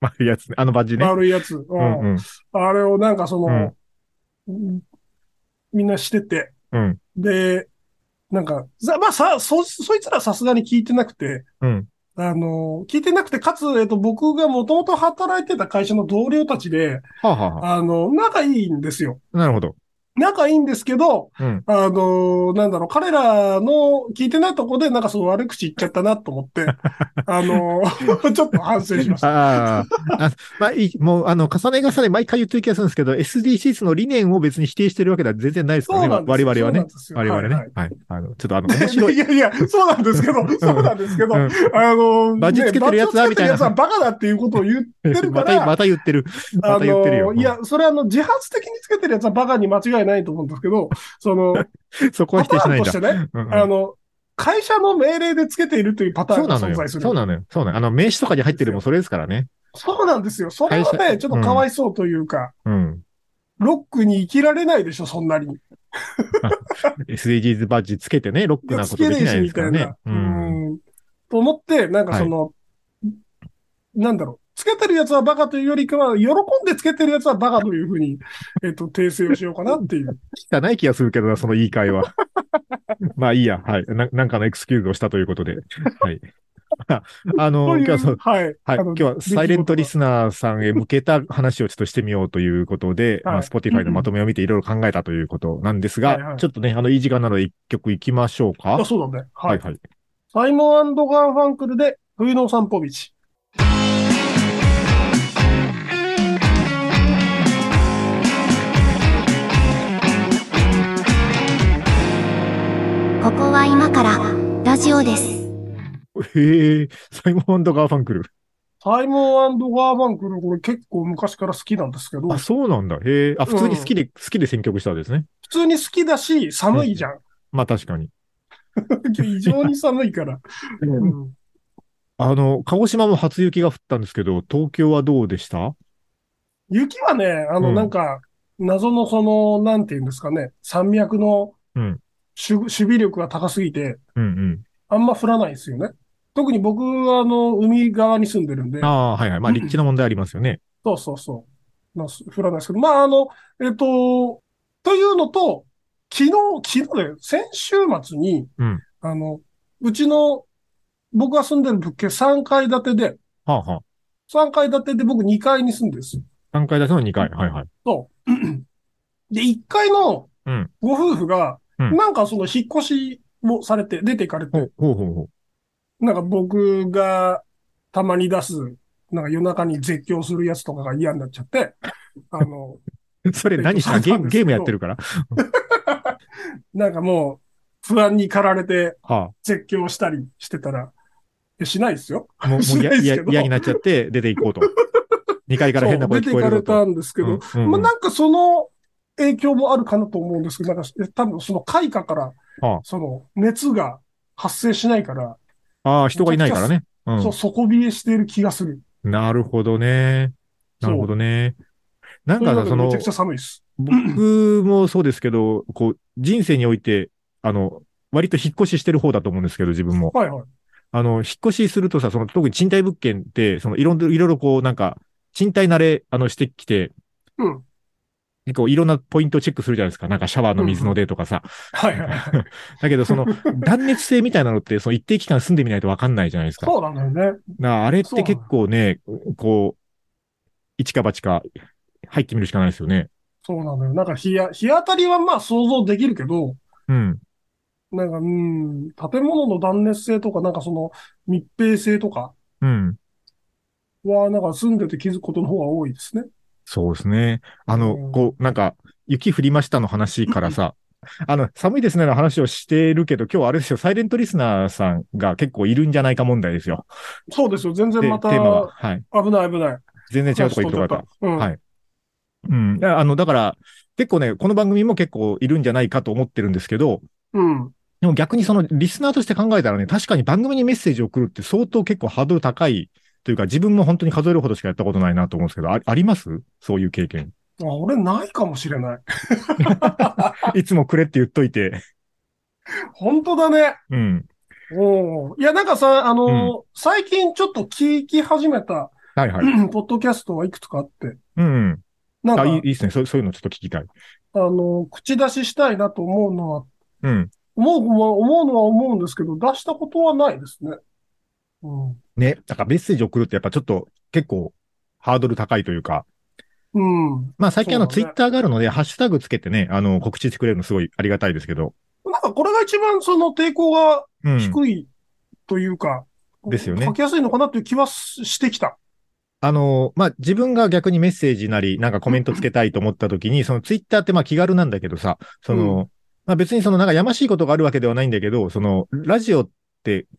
丸いやつね。あのバッジね。丸いやつ。ううんんうん。あれをなんかその、みんなしてて。うん。で、なんか、ざまあさ、そ、そいつらさすがに聞いてなくて、うん。あの、聞いてなくて、かつ、えっと、僕がもともと働いてた会社の同僚たちで、はあ、はあはあの、仲いいんですよ。あ、なるほど。仲いいんですけど、うん。あの、なんだろう、彼らの聞いてないとこで、なんかその悪口言っちゃったなと思って、[LAUGHS] あの、[LAUGHS] ちょっと反省しました。ああ、あまあいい、もう、あの、重ね重ね毎回言ってる気がするんですけど、SDGs の理念を別に否定してるわけでは全然ないですからね。我々はね。我々ね。はい、ですよあの、ちょっとあの、面はい白い。[LAUGHS] いやいや、そうなんですけど、そうなんですけど、うんあの、バッジつけてるやつはねみたいなバカだっていうことを言ってるかまた、まら、た言ってる。まあた言ってるよ。の、いや、それはあの、自発的につけてるやつはバカに間違いないと思うんですけど、その、うん、そこは否定しないんだ。としてね、うんうんあの、会社の命令でつけているというパターンがそうなのよ。存在する。そうなのよ。そうなのよ。あの、名刺とかに入ってるもそれですからね。そうなんですよ。それはね、ちょっとかわいそうというか、うん。ロックに生きられないでしょ、そんなに。[LAUGHS] SDGs バッジつけてね、ロックなことできないですからね。う。ん。と思って、なんかその、なんだろう。つけてるやつはバカというよりかは、喜んでつけてるやつはバカというふうに、えっと、訂正をしようかなっていう。汚い気がするけどな、その言い換えは。[LAUGHS] まあいいや。はい。ななんかのエクスキューズをしたということで。[LAUGHS] [LAUGHS] はい。あの、今日ははい。はい。今日はサイレントリスナーさんへ向けた話をちょっとしてみようということで、はいまあ、Spotify のまとめを見ていろいろ考えたということなんですが、はいはいちょっとね、あの、いい時間なので一曲いきましょうか。あ、そうだね。ははいい。はい。サイモンガーファンクルで、冬の散歩道。ここは今からラジオです。へえ、サイモンガーファンクル。サイモンガーファンクル、これ結構昔から好きなんですけど、あ、そうなんだ。へえ、あ、普通に好きで、好きで選曲したんですね。普通に好きだし、寒いじゃん。まあ確かに。[LAUGHS] 異常に寒いから。[LAUGHS] うんあの、鹿児島も初雪が降ったんですけど、東京はどうでした？雪はね、あの、うんなんか、謎のその、なんていうんですかね、山脈のうん守守備力が高すぎて、うんうん。あんま降らないんですよね。特に僕は、あの、海側に住んでるんで、ああ、はいはい。まあ立地の問題ありますよね。そうそうそう。まあ、降らないですけど、まあ、あの、えっと、というのと、昨日、昨日ね、先週末に、うんあの、うちの、僕が住んでる物件3階建てで、はあはあ。3階建てで僕2階に住んでるんですよ。3階建ての2階。はいはい。そう。[CLEARS THROAT] で、1階のうんご夫婦が、うんなんかその引っ越しをされて、出て行かれて、ほうほうほうほなんか僕がたまに出す、なんか夜中に絶叫するやつとかが嫌になっちゃって、[LAUGHS] あの、う。それ何したゲーム、ゲームやってるから？[LAUGHS] なんかもう不安に駆られては絶叫したりしてたら、えしないですよ。あ。もう、も [LAUGHS] しう嫌になっちゃって出ていこうと。2階から変な声聞出て行かれこえるぞと。たんですけど、うんうんまあなんかその影響もあるかなと思うんですけど、なんかえ多分その開花からはあ、その熱が発生しないから、ああ、人がいないからね。うそう、底冷えしている気がする。ん。なるほどね。なるほどね。なんかさ、そのめちゃくちゃ寒いです。僕もそうですけど、こう、人生において、あの、割と引っ越ししてる方だと思うんですけど、自分も。はいはい。あの、引っ越しするとさ、その、特に賃貸物件って、その、いろいろ、いろいろこう、なんか、賃貸慣れ、あの、してきて、うん。結構いろんなポイントをチェックするじゃないですか。なんかシャワーの水の出とかさ。はいはいはい。[LAUGHS] だけど、その、断熱性みたいなのって、その一定期間住んでみないとわかんないじゃないですか。そうなんだよね。なあれって結構ね、こう、一か八か入ってみるしかないですよね。そうなんだよ。なんか日や、日当たりはまあ想像できるけど、うん。なんか、うん、建物の断熱性とか、なんかその密閉性とかうん。は、なんか住んでて気づくことの方が多いですね。そうですね。あの、うんこう、なんか、雪降りましたの話からさ、あの、寒いですねの話をしてるけど、今日はあれですよ、サイレントリスナーさんが結構いるんじゃないか問題ですよ。そうですよ。全で、然また、テーマは。はい。危ない危ない。全然違うとこ行ってよかった。うん。はいうん。あの、だから、結構ね、この番組も結構いるんじゃないかと思ってるんですけど、うん。でも逆にそのリスナーとして考えたらね、確かに番組にメッセージを送るって相当結構ハードル高いというか、自分も本当に数えるほどしかやったことないなと思うんですけど、ああります？そういう経験。あ、俺ないかもしれない。[LAUGHS] いつもくれって言っといて。本当だね。うん。おーいや、なんかさ、あのー最近ちょっと聞き始めた、はいはい。[CLEARS THROAT] ポッドキャストはいくつかあって、うん。なんか、あ、いいですね。そうそういうのちょっと聞きたい。あのー口出ししたいなと思うのは、うん。思うのは、思うのは思うんですけど、出したことはないですね。うん。ね。だからメッセージ送るってやっぱちょっと結構ハードル高いというか、うん。まあ最近あのツイッターがあるので、ハッシュタグつけてね、あの告知してくれるのすごいありがたいですけど。なんかこれが一番その抵抗がうん。低いというか、ですよね書きやすいのかなという気はししてきた。あの、まあ、自分が逆にメッセージなり、なんかコメントつけたいと思った時に、そのツイッターってまあ気軽なんだけどさ、その、うまあ別にそのなんかやましいことがあるわけではないんだけど、その、ラジオって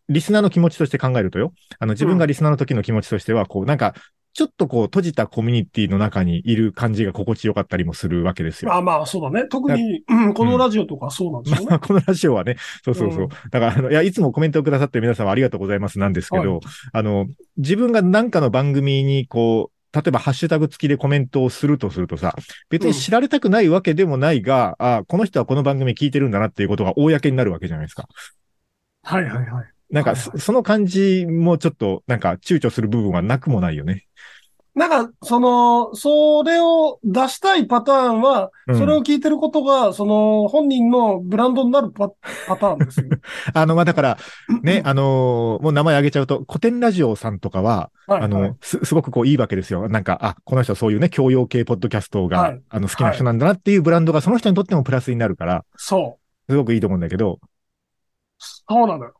リスナーの気持ちとして考えるとよ、あの自分がリスナーの時の気持ちとしては、こうなんか、ちょっとこう閉じたコミュニティの中にいる感じが心地よかったりもするわけですよ。まあまあ、そうだね。特に、うんこのラジオとかそうなんですよね。まあ、このラジオはね、そうそうそう。うんだから、あの、いや、いつもコメントをくださってる皆様ありがとうございますなんですけど、はいあの、自分が何かの番組にこう、例えばハッシュタグ付きでコメントをするとするとさ、別に知られたくないわけでもないが、あこの人はこの番組聞いてるんだなっていうことが公になるわけじゃないですか。はいはいはい。なんか、はいそその感じもちょっと、なんか躊躇する部分はなくもないよね。なんか、その、それを出したいパターンは、うんそれを聞いてることが、その、本人のブランドになるパパターンですよね。[LAUGHS] あの、まあ、だから、ね、[LAUGHS] あのーもう名前挙げちゃうと、古典ラジオさんとかは、はい、あの、はいす、すごくこういいわけですよ。なんか、あ、この人はそういうね、教養系ポッドキャストが、はいあの、好きな人なんだなっていうブランドがその人にとってもプラスになるから、そう。すごくいいと思うんだけど、そうなのよ。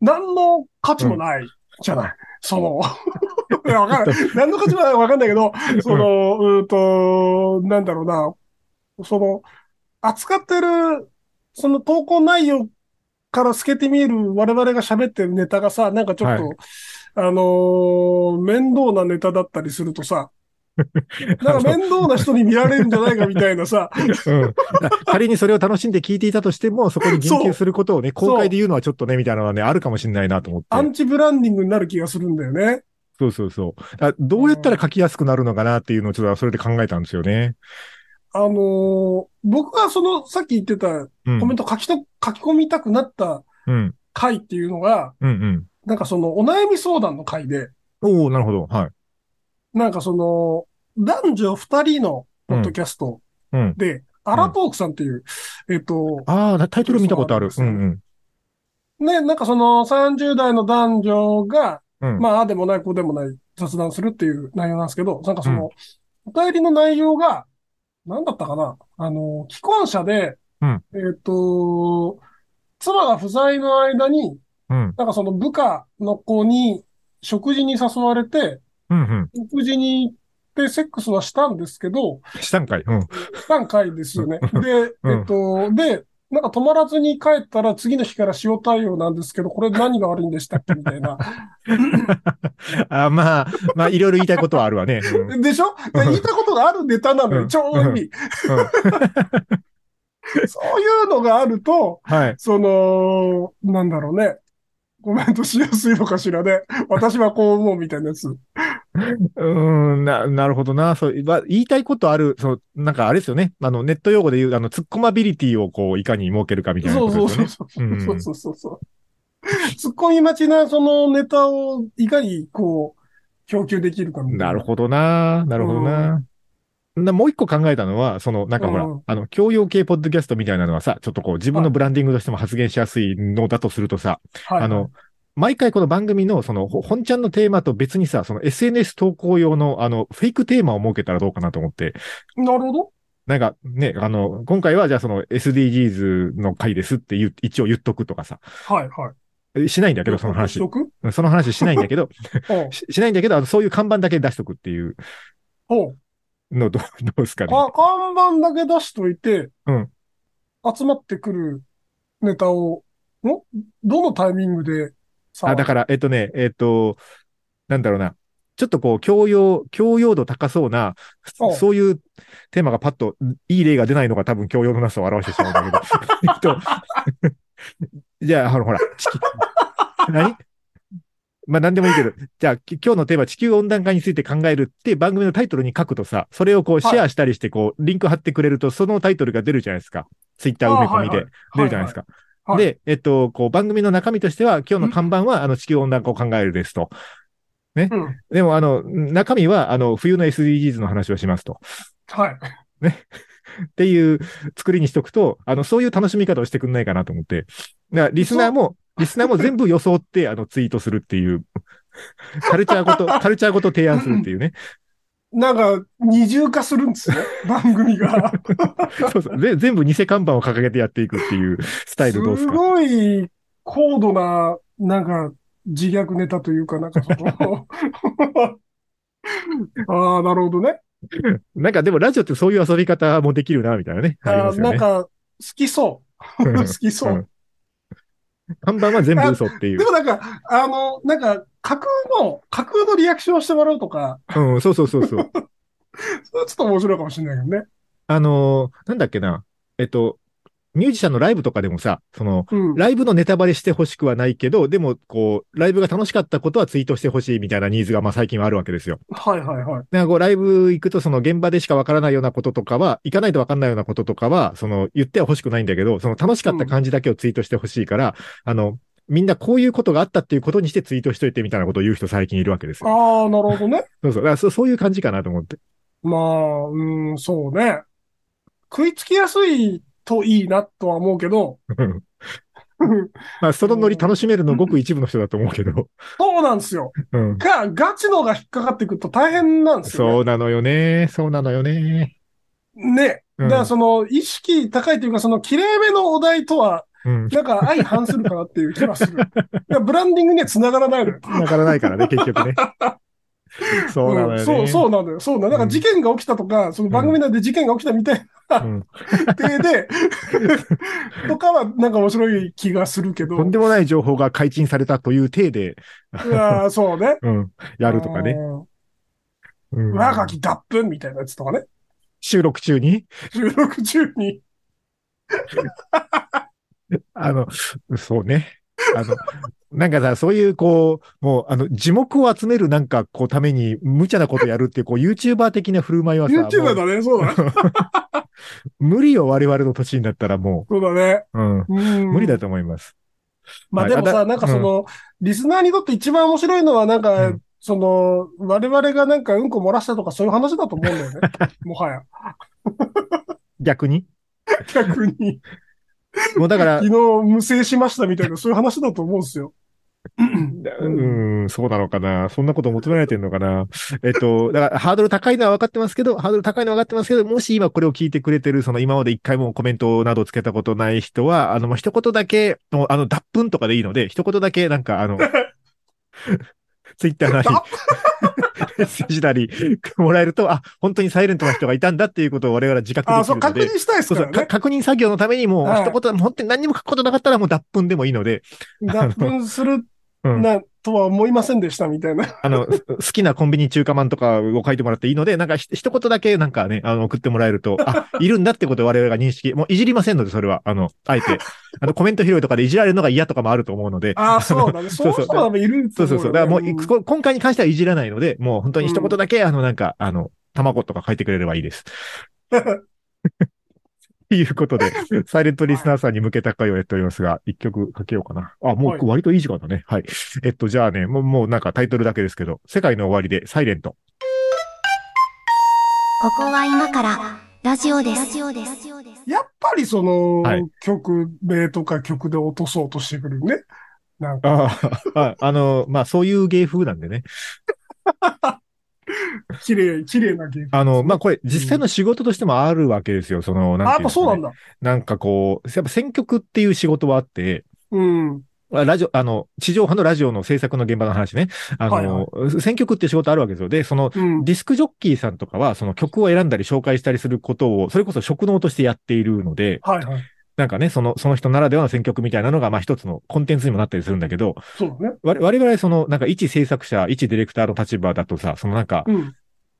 何の価値もないじゃない。その、いやわかんない。[LAUGHS] 何の価値もないわかんないけど、その、うーんと、なんだろうな、その、扱ってる、その投稿内容から透けて見える我々が喋ってるネタがさ、なんかちょっと、はあのー面倒なネタだったりするとさ、[LAUGHS] なんか面倒な人に見られるんじゃないかみたいなさ、[LAUGHS] うん。仮にそれを楽しんで聞いていたとしても、そこに言及することをね、公開で言うのはちょっとね、みたいなのはね、あるかもしれないなと思って。アンチブランディングになる気がするんだよね。そうそうそう。あどうやったら書きやすくなるのかなっていうのをちょっとそれで考えたんですよね。あのー僕がその、さっき言ってたうん。コメント書きと、書き込みたくなったうん。回っていうのが、うんうん。なんかそのお悩み相談の回で、おおなるほど。はい。なんかその、男女二人のポッドキャストうん。で、アラトークさんっていう、えっと、ああ、タイトル見たことある。そうんうん。ね、なんかその30代の男女が、うん。まあ、ああでもない、こうでもない雑談するっていう内容なんですけど、なんかその、お便りの内容が、なんだったかな？あの、既婚者で、うんえっと、妻が不在の間に、うん。なんかその部下の子に食事に誘われて、うん。うん。食事に行ってセックスはしたんですけど、したんかい？うん。したん回ですよね。で、うんえっと、で、なんか止まらずに帰ったら次の日から塩対応なんですけど、これ何が悪いんでしたっけみたいな。[LAUGHS] あまあ、まあ、いろいろ言いたいことはあるわね。うんでしょ？で言いたことがあるネタなのよ、うん超意味。そういうのがあると、はい。その、なんだろうね。コメントしやすいのかしらね。私はこう思うみたいなやつ。うーん、な、なるほどな。そう、まあ言いたいことある、そう、なんかあれですよね。あの、ネット用語で言う、あの、突っ込まビリティをこう、いかに設けるかみたいなそうことそうですよね。そうそう。そうそうそう。突っ込み待ちなそのネタをいかにこう、供給できるかみたいな。なるほどな。なるほどな。なもう一個考えたのは、その、なんかほら、うんあの、教養系ポッドキャストみたいなのはさ、ちょっとこう、自分のブランディングとしても発言しやすいのだとするとさ、はい、あの、毎回この番組の、その、ほ本ちゃんのテーマと別にさ、その SNS 投稿用の、あの、フェイクテーマを設けたらどうかなと思って、なるほど。なんかね、あの、今回はじゃあその SDGs の回ですって言う一応言っとくとかさ、はいはい。えしないんだけど、その話。し。とく？その話しないんだけど、[LAUGHS] う。んししないんだけど、そういう看板だけ出しとくっていう。おうのどう、[LAUGHS] どうですかね。か看板だけ出しといて、うん集まってくるネタを、んどのタイミングでさあ、だから、えっとね、えっと、なんだろうな。ちょっとこう、教養、教養度高そうな、おそういうテーマがパッと、いい例が出ないのが多分教養のなさを表してしまうんだけど。[LAUGHS] えっと、[LAUGHS] じゃあ、あの、ほら、何？まあ、なんでもいいけど、[LAUGHS] じゃあ、き今日のテーマ、地球温暖化について考えるって番組のタイトルに書くとさ、それをこう、シェアしたりして、こう、リンク貼ってくれると、そのタイトルが出るじゃないですか。ツイッター埋め込みで出るじゃないですか。で、えっと、こう、番組の中身としては、今日の看板は、あの、地球温暖化を考えるですと。うん。でも、あの、中身は、あの、冬の SDGs の話をしますと。はい。っていう作りにしとくと、あの、そういう楽しみ方をしてくんないかなと思って。だから、リスナーも、リスナーも全部装って、あの、ツイートするっていう、カルチャーごと、[LAUGHS] カルチャーごと提案するっていうね。なんか、二重化するんですね。番組が。[LAUGHS] そうそう。ぜ全部偽看板を掲げてやっていくっていうスタイルどうですすかごい高度な、なんか、自虐ネタというか、なんかその、[LAUGHS] ああ、なるほどね。なんかでもラジオってそういう遊び方もできるな、みたいなね。ありあ。なんか、好きそう。好きそう。看板は全部嘘っていう。でもなんか、あの、なんか、架空の、架空のリアクションをしてもらうとか、うん、そうそうそうそう。[LAUGHS] それはちょっと面白いかもしれないけどね。あのーなんだっけな。えっと、ミュージシャンのライブとかでもさ、その、うん。ライブのネタバレしてほしくはないけど、でも、こう、ライブが楽しかったことはツイートしてほしいみたいなニーズが、まあ最近はあるわけですよ。はいはいはい。なんかこう、ライブ行くと、その現場でしかわからないようなこととかは、行かないとわかんないようなこととかは、その、言っては欲しくないんだけど、その楽しかった感じだけをツイートしてほしいから、あの、みんなこういうことがあったっていうことにしてツイートしといてみたいなことを言う人最近いるわけですよ。ああ、なるほどね。[LAUGHS] そうそう。だからそそういう感じかなと思って。まあ、うん、そうね。食いつきやすいといいなとは思うけど、う [LAUGHS] んまあ、そのノリ楽しめるのごく一部の人だと思うけど。そうなんですよ。うん。が、ガチのが引っかかってくると大変なんですよ、ね。そうなのよね。そうなのよね。ね。うんだからその、意識高いというか、その、綺麗めのお題とは、うん。なんか相反するかなっていう気がする。[LAUGHS] ブランディングには繋がらないのよ。なからないからね、結局ね。そうなのよね。んそう、そうなんだよ。そうなんだ。なんか事件が起きたとか、その番組内で事件が起きたみたいうん。で、[LAUGHS] とかはなんか面白い気がするけど。とんでもない情報が解禁されたという体で、いやーそうね。[LAUGHS] うん。やるとかね。うん。うん上書き脱粉みたいなやつとかね。収録中に？収録中に。[LAUGHS] あの、そうね。あの、なんかさ、そういう、こう、もう、あの、樹木を集めるなんか、こう、ために、無茶なことやるっていう、こう、YouTuber 的な振る舞いはさ、YouTuber だね、そうだ。無理よ、我々の年になったらもそうだね。う、うん。うん。無理だと思います。はいまあでもさ、なんかその、リスナーにとって一番面白いのは、なんか、うんその、我々がなんかうんこ漏らしたとかそういう話だと思うんだよね。[LAUGHS] もはや。逆に？[LAUGHS] 逆に。もうだから昨、日無制しましたみたいな、そういう話だと思うんですよ。うん、そうなのかな。そんなこと求められてるのかな。えっと、[LAUGHS] だから、ハードル高いのは分かってますけど、ハードル高いのは分かってますけど、もし今これを聞いてくれてる、その今まで一回もコメントなどつけたことない人は、あの、一言だけ、あの、脱粉とかでいいので、一言だけ、なんか、あの、[LAUGHS] ツイッターなり、脱 [LAUGHS] メッセージなり、もらえると、あ、本当にサイレントな人がいたんだっていうことを我々は自覚であ、そう、きるので、確認したいですそうそう、かからね。確認作業のためにもう、はい。一言、本当に何にも書くことなかったらもう脱粉でもいいので、脱粉するうん。な、とは思いませんでしたみたいな。あの、す [LAUGHS] 好きなコンビニ中華まんとかを書いてもらっていいので、なんかひ一言だけなんかね、あの、送ってもらえると、あ、いるんだってことを我々が認識、もういじりませんので、それは、あの、あえて、[LAUGHS] あの、コメント拾いとかでいじられるのが嫌とかもあると思うので、ああ、そうだね。そ [LAUGHS] そうそううそう、そうそうそう。だからもう、んこ今回に関してはいじらないので、もう本当に一言だけ、あの、なんか、あの、卵とか書いてくれればいいです。ということで、サイレントリスナーさんに向けた回をやっておりますが、一曲かけようかな。あ、もはいう割といい時間だね。はい。えっと、じゃあね、もう、もうなんかタイトルだけですけど、世界の終わりでサイレント。ここは今からラジオです。ラジオです。やっぱりその、はい曲名とか曲で落とそうとしてくるね。なんか、ああ、あの、まあ、そういう芸風なんでね。[LAUGHS] [LAUGHS] 綺麗、綺麗なゲーム。あの、まあ、これ、実際の仕事としてもあるわけですよ。その、なんかねっぱそうなんだ。なんかこう、やっぱ選曲っていう仕事はあって、うん。あラジオ、あの、地上波のラジオの制作の現場の話ね。あの、選曲っていう仕事あるわけですよ。で、その、うん。ディスクジョッキーさんとかは、その曲を選んだり紹介したりすることを、それこそ職能としてやっているので、はいはい。なんかね、その、その人ならではの選曲みたいなのが、まあ一つのコンテンツにもなったりするんだけど、そうだね。我我々その、なんか一制作者、一ディレクターの立場だとさ、そのなんか、うん。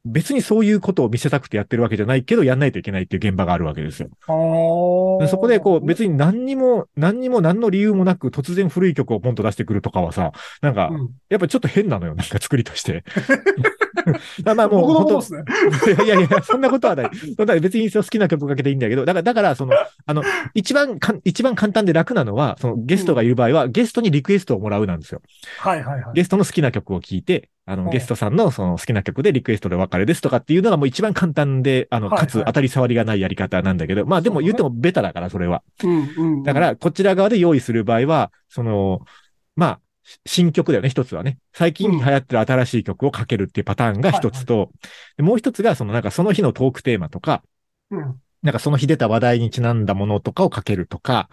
別にそういうことを見せたくてやってるわけじゃないけど、やんないといけないっていう現場があるわけですよ。そこでこう、別に何にも、何にも何の理由もなく突然古い曲をポンと出してくるとかはさ、なんか、うんやっぱちょっと変なのよ、なんか作りとして。[LAUGHS] あまあもう本当こと。いやいやいや、そんなことはない。そんな別に好きな曲かけていいんだけど、だから、だから、その、あの、一番かん、一番簡単で楽なのは、そのゲストがいる場合は、ゲストにリクエストをもらうなんですよ。はいはいはい。ゲストの好きな曲を聴いて、あの、うんゲストさんのその好きな曲でリクエストでお別れですとかっていうのがもう一番簡単で、あの、かつ当たり障りがないやり方なんだけど、まあでも言ってもベタだから、それは。うんうん。だか、ら、こちら側で用意する場合は、その、まあ、新曲だよね、一つはね。最近流行ってる新しい曲をかけるっていうパターンが一つと、でもう一つが、そのなんかその日のトークテーマとか、うん。なんかその日出た話題にちなんだものとかをかけるとか、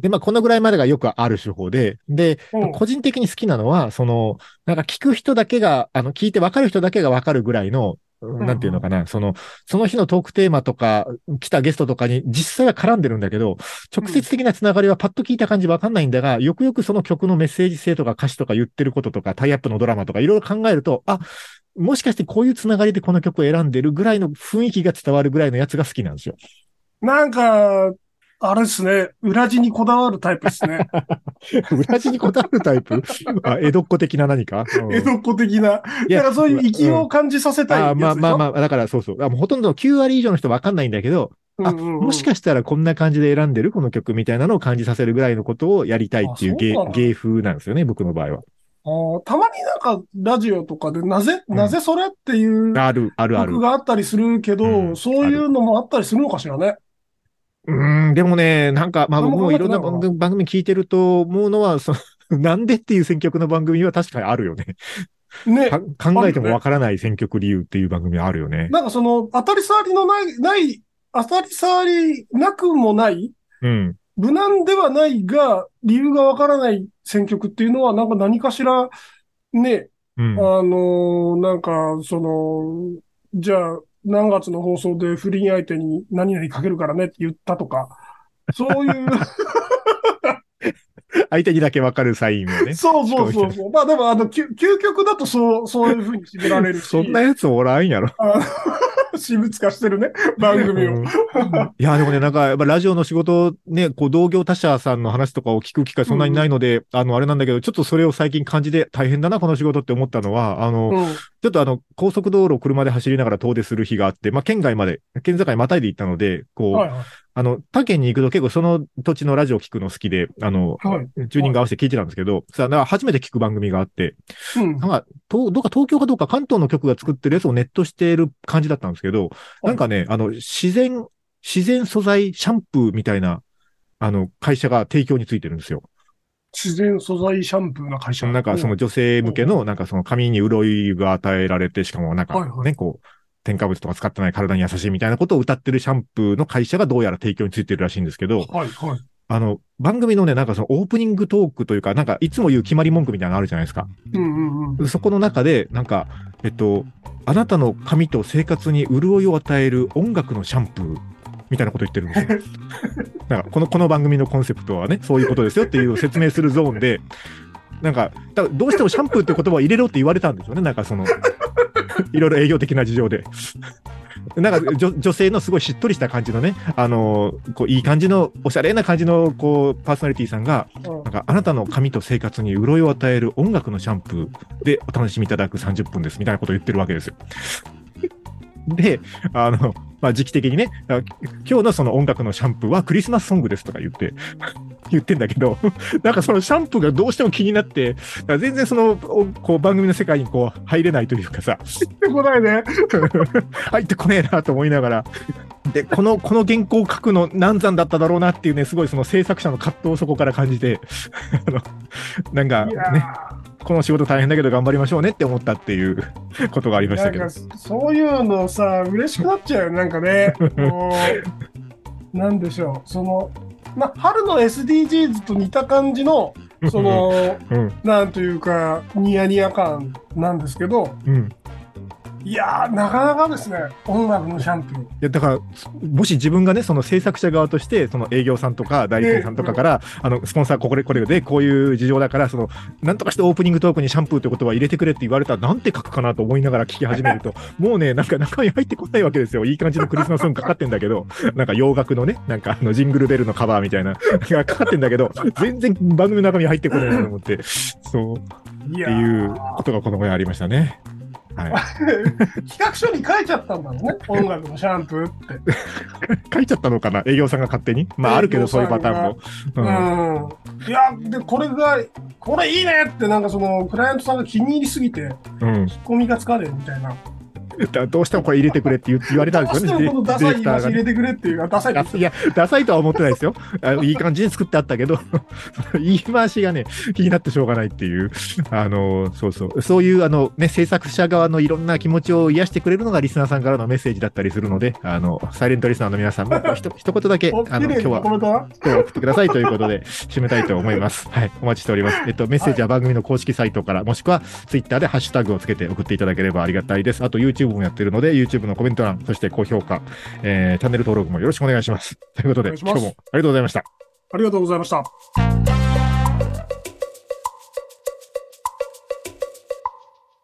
で、まあこのぐらいまでがよくある手法で、で、うん。個人的に好きなのは、その、なんか聞く人だけが、あの、聞いて分かる人だけが分かるぐらいの、なんていうのかな、その、その日のトークテーマとか、来たゲストとかに実際は絡んでるんだけど、直接的なつながりはパッと聞いた感じわかんないんだが、よくよくその曲のメッセージ性とか歌詞とか言ってることとか、タイアップのドラマとかいろいろ考えると、あ、もしかしてこういうつながりでこの曲を選んでるぐらいの雰囲気が伝わるぐらいのやつが好きなんですよ。なんか、あれですね。裏地にこだわるタイプですね。[LAUGHS] 裏地にこだわるタイプ？あ江戸っ子的な何か、うん江戸っ子的な。いやだからそういう息を感じさせたいあやつでしょ？まあまあまあ、だからそうそう。あもうほとんどの9割以上の人わかんないんだけど、あ、うんうんうんもしかしたらこんな感じで選んでるこの曲みたいなのを感じさせるぐらいのことをやりたいっていう芸芸風なんですよね、僕の場合は。あーたまになんか、ラジオとかで、なぜ、うんなぜそれっていうある、あるある曲。があったりするけど、うんそういうのもあったりするのかしらね。うーん、でもね、なんか、まあ僕もいろんな番組番組聞いてると思うのは、その、なんでっていう選曲の番組は確かにあるよね。ねか。考えてもわからない選曲理由っていう番組はあるよね。なんかその、当たり障りのない、ない、当たり障りなくもない、うん。無難ではないが、理由がわからない選曲っていうのは、なんか何かしら、ね、うん。あのーなんか、その、じゃあ、何月の放送で不倫相手に何々かけるからねって言ったとか、そういう、[LAUGHS] 相手にだけわかるサインをね。そうそうそうそう。まあでも、あの、究究極だとそう、そういうふうに絞られるし、そんなやつおらんやろ。私物化してるね、番組を。うんいや、でもね、なんか、やっぱラジオの仕事、ね、こう、同業他社さんの話とかを聞く機会そんなにないので、あの、あれなんだけど、ちょっとそれを最近感じて大変だな、この仕事って思ったのは、あの、うん。ちょっとあの、高速道路を車で走りながら遠出する日があって、まあ、県外まで、県境またいで行ったので、こう、はいはい。あの、他県に行くと結構その土地のラジオ聞くの好きで、あの、はいチューニング合わせて聞いてたんですけど、さあ、なんか初めて聞く番組があって、うん。なんか、とどうか東京かどうか関東の局が作ってるやつをネットしてる感じだったんですけど、なんかね、あの、自然、自然素材シャンプーみたいな、あの、会社が提供についてるんですよ。自然素材シャンプーな会社。なんかその女性向けの、なんかその髪に潤いが与えられて、しかもなんかね、こう、添加物とか使ってない体に優しいみたいなことを歌ってるシャンプーの会社がどうやら提供についてるらしいんですけど、はいはい。あの、番組のね、なんかそのオープニングトークというか、なんかいつも言う決まり文句みたいなのあるじゃないですか。うんうんうん。そこの中で、なんか、えっと、あなたの髪と生活に潤いを与える音楽のシャンプーみたいなこと言ってるんですよ。[LAUGHS] なんかこの、この番組のコンセプトはね、そういうことですよっていう説明するゾーンで、なんか、だどうしてもシャンプーって言葉を入れろって言われたんですよね。なんかその、[LAUGHS] いろいろ営業的な事情で。[LAUGHS] なんか女女性のすごいしっとりした感じのね、あのこういい感じの、おしゃれな感じのこうパーソナリティさんが、うんなんかあなたの髪と生活に潤いを与える音楽のシャンプーでお楽しみいただく30分ですみたいなことを言ってるわけですよ。で、あの、まあ、時期的にね、あ今日のその音楽のシャンプーはクリスマスソングですとか言って、[LAUGHS] 言ってんだけど、[LAUGHS] なんかそのシャンプーがどうしても気になって、全然その、おこう番組の世界にこう入れないというかさ、ってこないね。[LAUGHS] 入ってこねえなと思いながら、で、この、この原稿を書くの難産だっただろうなっていうね、すごいその制作者の葛藤をそこから感じて、あの、なんかね、この仕事大変だけど頑張りましょうねって思ったっていう [LAUGHS] ことがありましたけどなんか。そういうのさ、嬉しくなっちゃうよ、なんかね。[LAUGHS] なんでしょう、その、ま、春の SDGs と似た感じの、その、うん、なんというか、ニヤニヤ感なんですけど、うん。いやー、なかなかですね、音楽のシャンプー。いや、だから、もし自分がね、その制作者側として、その営業さんとか代理店さんとかから、あの、スポンサーこれ、これで、こういう事情だから、その、なんとかしてオープニングトークにシャンプーって言葉入れてくれって言われたら、なんて書くかなと思いながら聞き始めると、[LAUGHS] もうね、なんか中身入ってこないわけですよ。いい感じのクリスマスソングかかってんだけど、なんか洋楽のね、なんかあの、ジングルベルのカバーみたいな、がかかってんだけど、全然番組の中身入ってこないなと思って、そう、っていうことがこの前ありましたね。はい。[LAUGHS] 企画書に書いちゃったんだろうね、音楽のシャンプーって。[LAUGHS] 書いちゃったのかな？営業さんが勝手に？まあ、あるけど、そういうパターンも。ううんん。いや、で、これが、これいいねって、なんかその、クライアントさんが気に入りすぎて、うん。ツッコミがつかねえみたいな。だどうしてもこれ入れてくれって言言われたんどうですよね。してもこのダサい話入れてくれっていう、あダサいですいや、ダサいとは思ってないですよ。あのいい感じに作ってあったけど、[LAUGHS] 言い回しがね、気になってしょうがないっていう、あの、そうそう、そういう、あの、ね、制作者側のいろんな気持ちを癒してくれるのがリスナーさんからのメッセージだったりするので、あの、サイレントリスナーの皆さんも、[LAUGHS] ひと一言だけ、おあの、今日は今日送ってくださいということで、締めたいと思います。[LAUGHS] はい、お待ちしております。えっと、メッセージは番組の公式サイトから、もしくは、ツイッターでハッシュタグをつけて送っていただければありがたいです。あと、YouTube YouTube もやってるので、YouTube のコメント欄、そして高評価、えーチャンネル登録もよろしくお願いします。ということで、今日もありがとうございました。ありがとうございました。